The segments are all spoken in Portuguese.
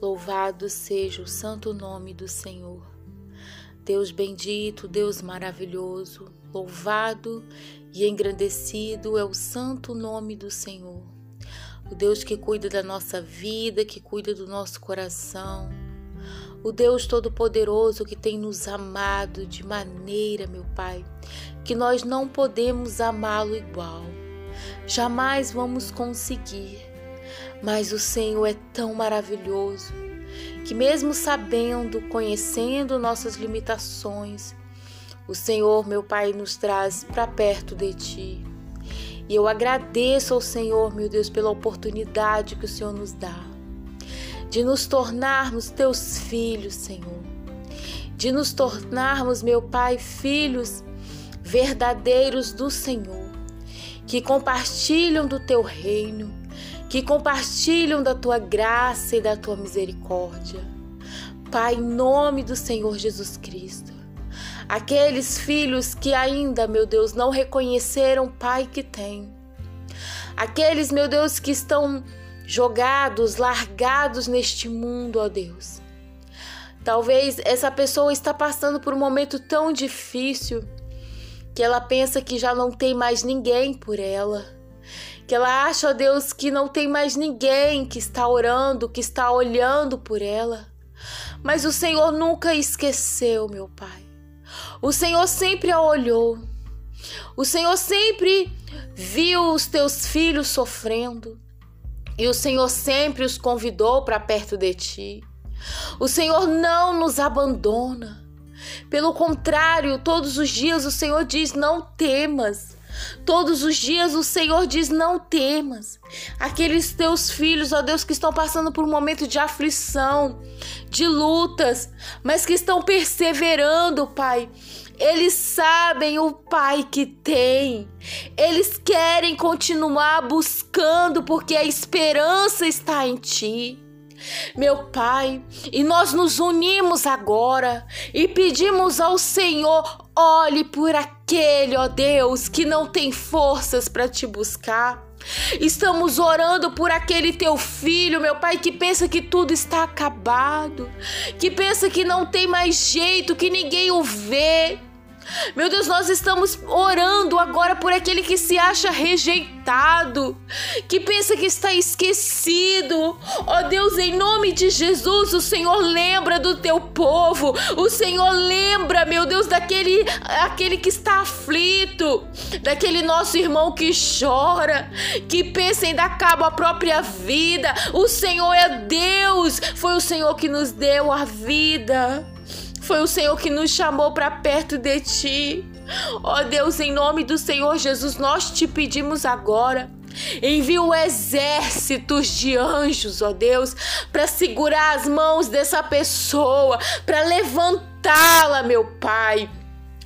Louvado seja o santo nome do Senhor. Deus bendito, Deus maravilhoso, louvado e engrandecido é o santo nome do Senhor. O Deus que cuida da nossa vida, que cuida do nosso coração. O Deus Todo-Poderoso que tem nos amado de maneira, meu Pai, que nós não podemos amá-lo igual. Jamais vamos conseguir mas o Senhor é tão maravilhoso que, mesmo sabendo, conhecendo nossas limitações, o Senhor, meu Pai, nos traz para perto de Ti. E eu agradeço ao Senhor, meu Deus, pela oportunidade que o Senhor nos dá de nos tornarmos Teus filhos, Senhor. De nos tornarmos, meu Pai, filhos verdadeiros do Senhor, que compartilham do Teu reino que compartilham da tua graça e da tua misericórdia. Pai, em nome do Senhor Jesus Cristo, aqueles filhos que ainda, meu Deus, não reconheceram o Pai que tem, aqueles, meu Deus, que estão jogados, largados neste mundo, ó Deus. Talvez essa pessoa está passando por um momento tão difícil que ela pensa que já não tem mais ninguém por ela que ela acha, ó Deus, que não tem mais ninguém que está orando, que está olhando por ela. Mas o Senhor nunca esqueceu, meu Pai. O Senhor sempre a olhou. O Senhor sempre viu os teus filhos sofrendo. E o Senhor sempre os convidou para perto de ti. O Senhor não nos abandona. Pelo contrário, todos os dias o Senhor diz: não temas. Todos os dias o Senhor diz: não temas. Aqueles teus filhos, ó Deus, que estão passando por um momento de aflição, de lutas, mas que estão perseverando, Pai. Eles sabem o Pai que tem. Eles querem continuar buscando porque a esperança está em Ti meu Pai, e nós nos unimos agora e pedimos ao Senhor: olhe por aquele, ó Deus, que não tem forças para te buscar. Estamos orando por aquele teu filho, meu pai, que pensa que tudo está acabado, que pensa que não tem mais jeito, que ninguém o vê. Meu Deus, nós estamos orando agora por aquele que se acha rejeitado, que pensa que está esquecido. Ó oh Deus, em nome de Jesus, o Senhor lembra do teu povo. O Senhor lembra, meu Deus, daquele aquele que está aflito, daquele nosso irmão que chora, que pensa em dar cabo à própria vida. O Senhor é Deus. Foi o Senhor que nos deu a vida. Foi o Senhor que nos chamou para perto de ti. Ó oh Deus, em nome do Senhor Jesus, nós te pedimos agora. Envia o exércitos de anjos, ó Deus, para segurar as mãos dessa pessoa, para levantá-la, meu Pai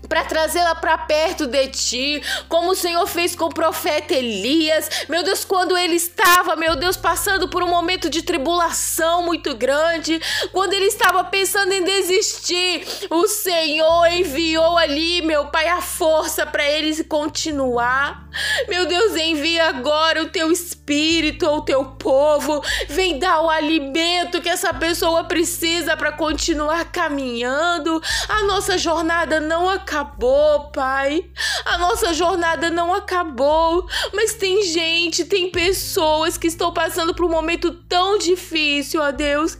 para trazê-la para perto de ti, como o Senhor fez com o profeta Elias. Meu Deus, quando ele estava, meu Deus, passando por um momento de tribulação muito grande, quando ele estava pensando em desistir, o Senhor enviou ali, meu Pai, a força para ele continuar. Meu Deus, envia agora o teu espírito ao teu povo, vem dar o alimento que essa pessoa precisa para continuar caminhando. A nossa jornada não acabou, Pai. A nossa jornada não acabou, mas tem gente, tem pessoas que estão passando por um momento tão difícil, ó Deus,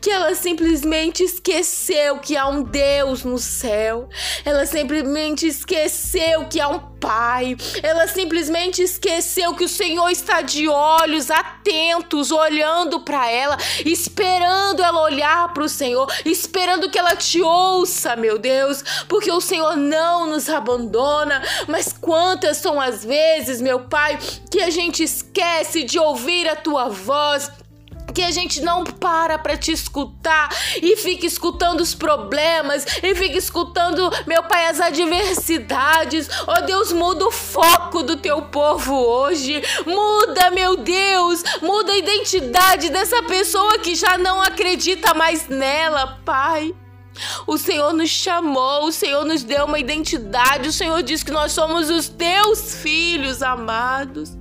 que ela simplesmente esqueceu que há um Deus no céu. Ela simplesmente esqueceu que há um Pai. Ela simplesmente esqueceu que o Senhor está de olhos atentos, olhando para ela, esperando ela olhar para o Senhor, esperando que ela te ouça, meu Deus, porque o Senhor não nos abandona. Mas quantas são as vezes, meu Pai, que a gente esquece de ouvir a tua voz? Que a gente não para para te escutar e fica escutando os problemas e fica escutando, meu Pai, as adversidades. Oh Deus, muda o foco do teu povo hoje. Muda, meu Deus, muda a identidade dessa pessoa que já não acredita mais nela, Pai. O Senhor nos chamou, o Senhor nos deu uma identidade, o Senhor diz que nós somos os teus filhos amados.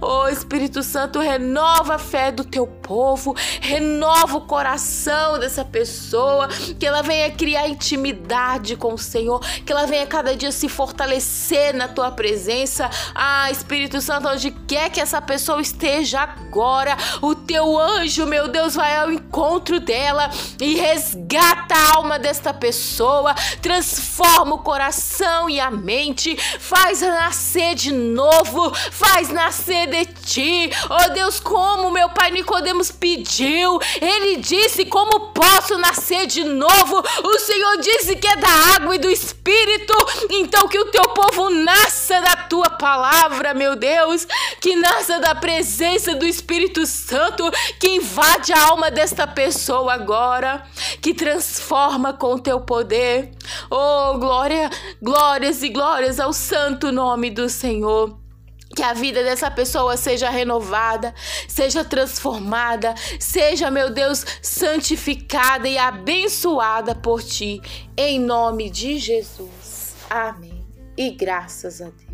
Oh Espírito Santo, renova a fé do teu povo, renova o coração dessa pessoa, que ela venha criar intimidade com o Senhor, que ela venha cada dia se fortalecer na tua presença. Ah, Espírito Santo, onde quer que essa pessoa esteja agora, o teu anjo, meu Deus, vai ao encontro dela e resgata a alma desta pessoa, transforma o coração e a mente, faz nascer de novo, faz nascer de ti. Oh Deus, como meu pai Pediu, ele disse: Como posso nascer de novo? O Senhor disse que é da água e do espírito. Então que o teu povo nasça da tua palavra, meu Deus, que nasça da presença do Espírito Santo que invade a alma desta pessoa agora, que transforma com o teu poder. Oh, glória, glórias e glórias ao santo nome do Senhor. Que a vida dessa pessoa seja renovada, seja transformada, seja, meu Deus, santificada e abençoada por ti, em nome de Jesus. Amém. E graças a Deus.